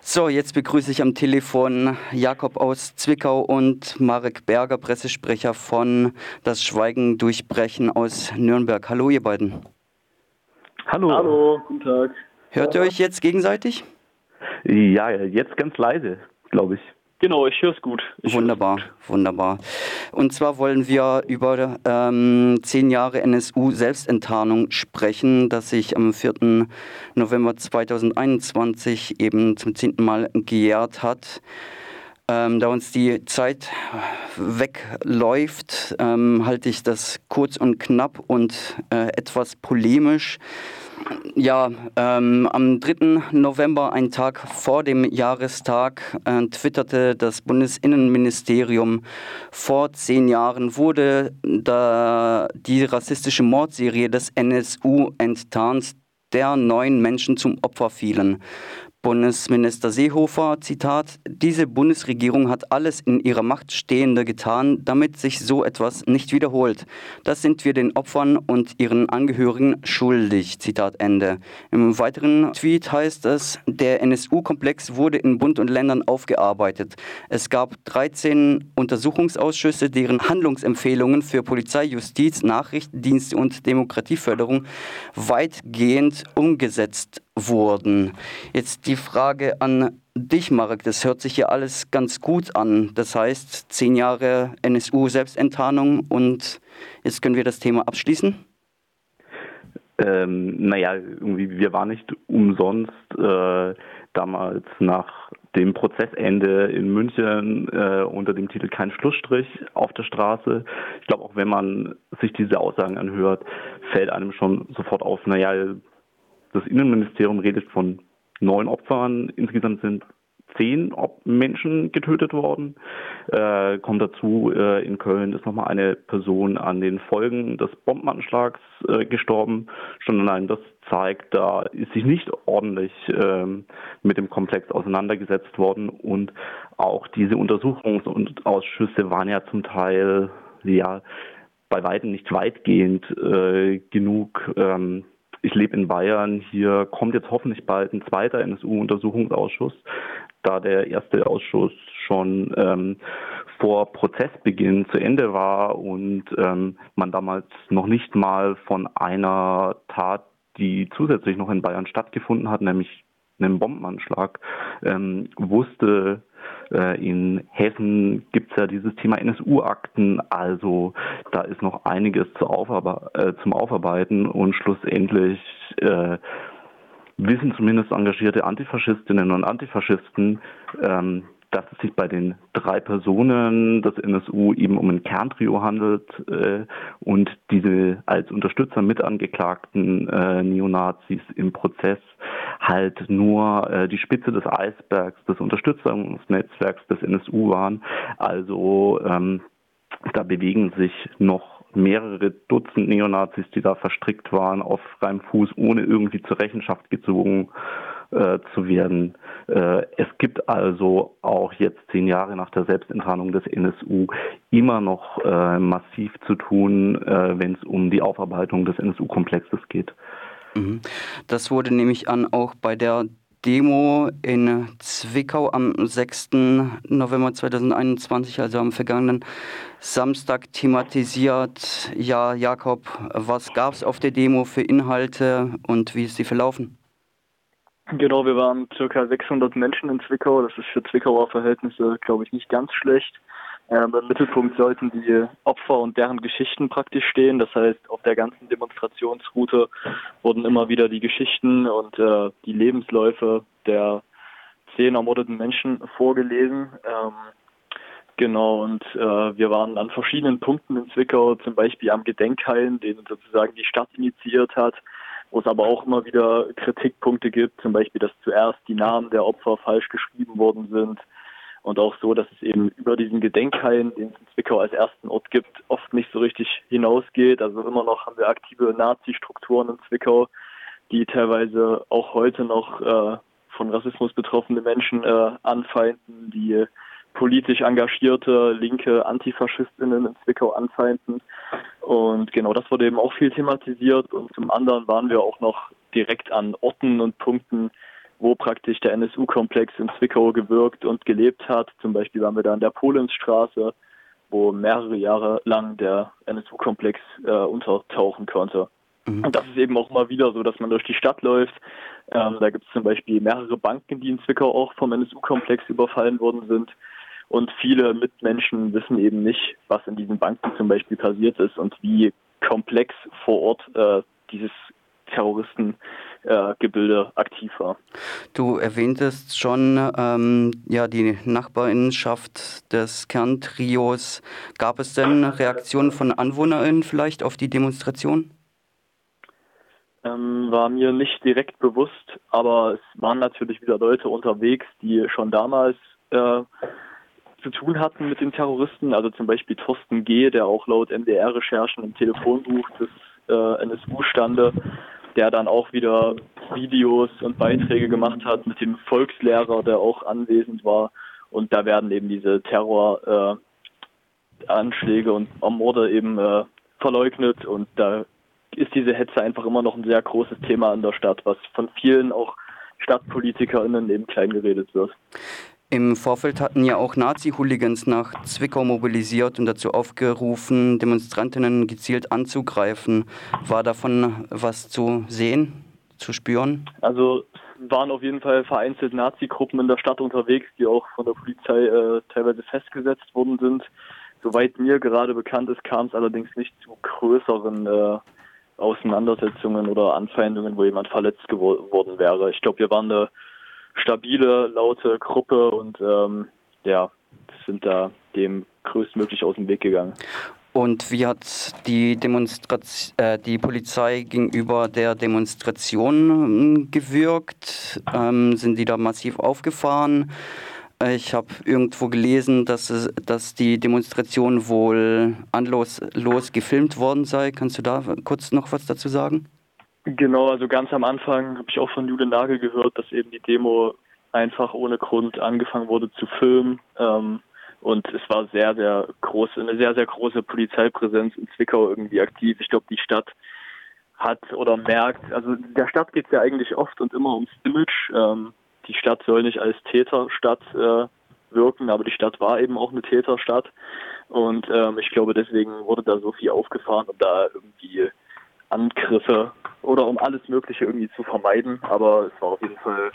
So, jetzt begrüße ich am Telefon Jakob aus Zwickau und Marek Berger, Pressesprecher von Das Schweigen durchbrechen aus Nürnberg. Hallo, ihr beiden. Hallo. Hallo, guten Tag. Hört ihr euch jetzt gegenseitig? Ja, jetzt ganz leise, glaube ich. Genau, ich höre es gut. Ich wunderbar, gut. wunderbar. Und zwar wollen wir über ähm, zehn Jahre NSU-Selbstenttarnung sprechen, das sich am 4. November 2021 eben zum zehnten Mal gejährt hat. Ähm, da uns die Zeit wegläuft, ähm, halte ich das kurz und knapp und äh, etwas polemisch. Ja, ähm, am 3. November, einen Tag vor dem Jahrestag, äh, twitterte das Bundesinnenministerium, vor zehn Jahren wurde da die rassistische Mordserie des NSU enttarnt, der neun Menschen zum Opfer fielen. Bundesminister Seehofer, Zitat, diese Bundesregierung hat alles in ihrer Macht Stehende getan, damit sich so etwas nicht wiederholt. Das sind wir den Opfern und ihren Angehörigen schuldig. Zitat Ende. Im weiteren Tweet heißt es, der NSU-Komplex wurde in Bund und Ländern aufgearbeitet. Es gab 13 Untersuchungsausschüsse, deren Handlungsempfehlungen für Polizei, Justiz, Nachrichtendienste und Demokratieförderung weitgehend umgesetzt wurden. Jetzt die Frage an dich, Marek. Das hört sich ja alles ganz gut an. Das heißt, zehn Jahre NSU-Selbstenttarnung und jetzt können wir das Thema abschließen. Ähm, naja, irgendwie, wir waren nicht umsonst äh, damals nach dem Prozessende in München äh, unter dem Titel Kein Schlussstrich auf der Straße. Ich glaube, auch wenn man sich diese Aussagen anhört, fällt einem schon sofort auf, naja, das Innenministerium redet von neun Opfern. Insgesamt sind zehn Menschen getötet worden. Äh, kommt dazu, äh, in Köln ist nochmal eine Person an den Folgen des Bombenanschlags äh, gestorben. Schon allein das zeigt, da ist sich nicht ordentlich ähm, mit dem Komplex auseinandergesetzt worden und auch diese Untersuchungsausschüsse waren ja zum Teil ja bei weitem nicht weitgehend äh, genug. Ähm, ich lebe in Bayern. Hier kommt jetzt hoffentlich bald ein zweiter NSU-Untersuchungsausschuss, da der erste Ausschuss schon ähm, vor Prozessbeginn zu Ende war und ähm, man damals noch nicht mal von einer Tat, die zusätzlich noch in Bayern stattgefunden hat, nämlich einem Bombenanschlag, ähm, wusste, äh, in Hessen gibt es ja dieses Thema NSU-Akten, also da ist noch einiges zu aufarbe äh, zum Aufarbeiten und schlussendlich äh, wissen zumindest engagierte Antifaschistinnen und Antifaschisten, ähm, dass es sich bei den drei Personen des NSU eben um ein Kerntrio handelt äh, und diese als Unterstützer mit angeklagten äh, Neonazis im Prozess halt nur äh, die Spitze des Eisbergs des Unterstützungsnetzwerks des NSU waren. Also ähm, da bewegen sich noch mehrere Dutzend Neonazis, die da verstrickt waren, auf freiem Fuß, ohne irgendwie zur Rechenschaft gezogen äh, zu werden. Äh, es gibt also auch jetzt zehn Jahre nach der Selbstenttarnung des NSU immer noch äh, massiv zu tun, äh, wenn es um die Aufarbeitung des NSU-Komplexes geht. Mhm. Das wurde nämlich an auch bei der Demo in Zwickau am 6. November 2021, also am vergangenen Samstag, thematisiert. Ja, Jakob, was gab es auf der Demo für Inhalte und wie ist sie verlaufen? Genau, wir waren circa 600 Menschen in Zwickau. Das ist für Zwickauer Verhältnisse, glaube ich, nicht ganz schlecht. Ähm, Im Mittelpunkt sollten die Opfer und deren Geschichten praktisch stehen. Das heißt, auf der ganzen Demonstrationsroute wurden immer wieder die Geschichten und äh, die Lebensläufe der zehn ermordeten Menschen vorgelesen. Ähm, genau, und äh, wir waren an verschiedenen Punkten in Zwickau, zum Beispiel am Gedenkhain, den sozusagen die Stadt initiiert hat, wo es aber auch immer wieder Kritikpunkte gibt, zum Beispiel, dass zuerst die Namen der Opfer falsch geschrieben worden sind und auch so, dass es eben über diesen Gedenkhain, den es in Zwickau als ersten Ort gibt, oft nicht so richtig hinausgeht. Also immer noch haben wir aktive Nazi-Strukturen in Zwickau, die teilweise auch heute noch äh, von Rassismus betroffene Menschen äh, anfeinden, die politisch engagierte linke Antifaschistinnen in Zwickau anfeinden. Und genau das wurde eben auch viel thematisiert. Und zum anderen waren wir auch noch direkt an Orten und Punkten, wo praktisch der NSU-Komplex in Zwickau gewirkt und gelebt hat. Zum Beispiel waren wir da an der Polensstraße, wo mehrere Jahre lang der NSU-Komplex äh, untertauchen konnte. Mhm. Und das ist eben auch mal wieder so, dass man durch die Stadt läuft. Ähm, da gibt es zum Beispiel mehrere Banken, die in Zwickau auch vom NSU-Komplex überfallen worden sind. Und viele Mitmenschen wissen eben nicht, was in diesen Banken zum Beispiel passiert ist und wie komplex vor Ort äh, dieses Terroristengebilde äh, aktiv war. Du erwähntest schon ähm, ja, die Nachbarinnenschaft des Kerntrios. Gab es denn Reaktionen von AnwohnerInnen vielleicht auf die Demonstration? Ähm, war mir nicht direkt bewusst, aber es waren natürlich wieder Leute unterwegs, die schon damals äh, zu tun hatten mit den Terroristen. Also zum Beispiel Thorsten G., der auch laut MDR-Recherchen im Telefonbuch des äh, NSU stande, der dann auch wieder Videos und Beiträge gemacht hat mit dem Volkslehrer, der auch anwesend war. Und da werden eben diese Terroranschläge äh, und Morde eben äh, verleugnet und da ist diese Hetze einfach immer noch ein sehr großes Thema in der Stadt, was von vielen auch StadtpolitikerInnen eben klein geredet wird. Im Vorfeld hatten ja auch Nazi-Hooligans nach Zwickau mobilisiert und dazu aufgerufen, Demonstrantinnen gezielt anzugreifen. War davon was zu sehen, zu spüren? Also waren auf jeden Fall vereinzelt Nazi-Gruppen in der Stadt unterwegs, die auch von der Polizei äh, teilweise festgesetzt worden sind. Soweit mir gerade bekannt ist, kam es allerdings nicht zu größeren äh, Auseinandersetzungen oder Anfeindungen, wo jemand verletzt geworden wäre. Ich glaube, wir waren eine stabile, laute Gruppe und ähm, ja, sind da dem größtmöglich aus dem Weg gegangen. Und wie hat die, Demonstration, äh, die Polizei gegenüber der Demonstration ähm, gewirkt? Ähm, sind die da massiv aufgefahren? Ich habe irgendwo gelesen, dass, es, dass die Demonstration wohl anlasslos gefilmt worden sei. Kannst du da kurz noch was dazu sagen? Genau, also ganz am Anfang habe ich auch von Jude Nagel gehört, dass eben die Demo einfach ohne Grund angefangen wurde zu filmen. Ähm, und es war sehr, sehr groß, eine sehr, sehr große Polizeipräsenz in Zwickau irgendwie aktiv. Ich glaube, die Stadt hat oder merkt, also der Stadt geht es ja eigentlich oft und immer ums Image. Ähm, die Stadt soll nicht als Täterstadt äh, wirken, aber die Stadt war eben auch eine Täterstadt. Und ähm, ich glaube, deswegen wurde da so viel aufgefahren, um da irgendwie Angriffe oder um alles Mögliche irgendwie zu vermeiden. Aber es war auf jeden Fall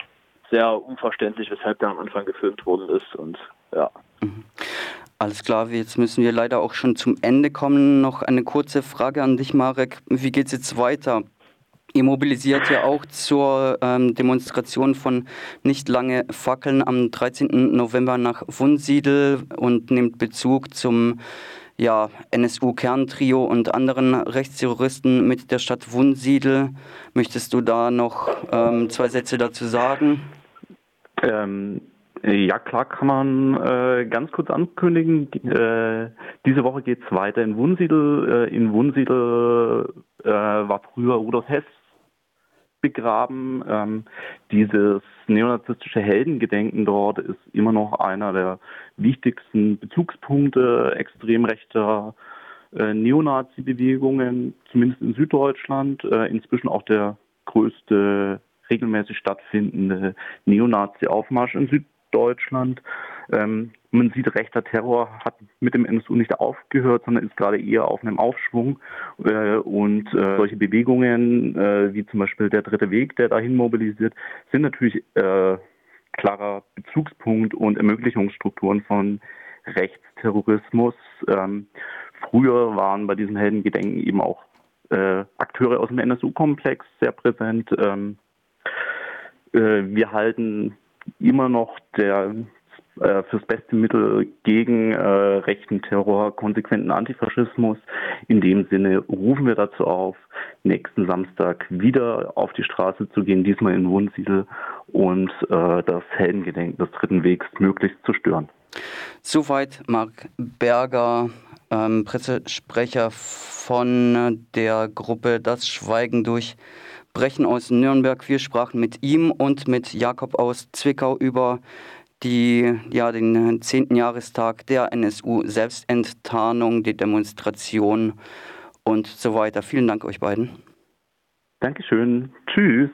sehr unverständlich, weshalb da am Anfang gefilmt worden ist und ja. Mhm. Alles klar, jetzt müssen wir leider auch schon zum Ende kommen. Noch eine kurze Frage an dich, Marek. Wie geht es jetzt weiter? Ihr mobilisiert ja auch zur ähm, Demonstration von nicht lange Fackeln am 13. November nach Wunsiedel und nimmt Bezug zum ja, NSU-Kerntrio und anderen Rechtsterroristen mit der Stadt Wunsiedel. Möchtest du da noch ähm, zwei Sätze dazu sagen? Ähm, ja, klar kann man äh, ganz kurz ankündigen. Äh, diese Woche geht es weiter in Wunsiedel. Äh, in Wunsiedel äh, war früher Rudolf Hess begraben. Ähm, dieses neonazistische Heldengedenken dort ist immer noch einer der wichtigsten Bezugspunkte extrem rechter äh, Neonazi-Bewegungen, zumindest in Süddeutschland, äh, inzwischen auch der größte regelmäßig stattfindende Neonazi-Aufmarsch in Süddeutschland. Ähm, man sieht, rechter Terror hat mit dem NSU nicht aufgehört, sondern ist gerade eher auf einem Aufschwung. Äh, und äh, solche Bewegungen, äh, wie zum Beispiel der Dritte Weg, der dahin mobilisiert, sind natürlich äh, klarer Bezugspunkt und Ermöglichungsstrukturen von Rechtsterrorismus. Ähm, früher waren bei diesen Heldengedenken eben auch äh, Akteure aus dem NSU-Komplex sehr präsent. Ähm, äh, wir halten immer noch der äh, fürs beste Mittel gegen äh, rechten Terror, konsequenten Antifaschismus. In dem Sinne rufen wir dazu auf, nächsten Samstag wieder auf die Straße zu gehen, diesmal in Wunsiedel und äh, das Heldengedenken des Dritten Wegs möglichst zu stören. Soweit Marc Berger, ähm, Pressesprecher von der Gruppe Das Schweigen durch Brechen aus Nürnberg. Wir sprachen mit ihm und mit Jakob aus Zwickau über die, ja, den 10. Jahrestag der NSU-Selbstenttarnung, die Demonstration und so weiter. Vielen Dank euch beiden. Dankeschön. Tschüss.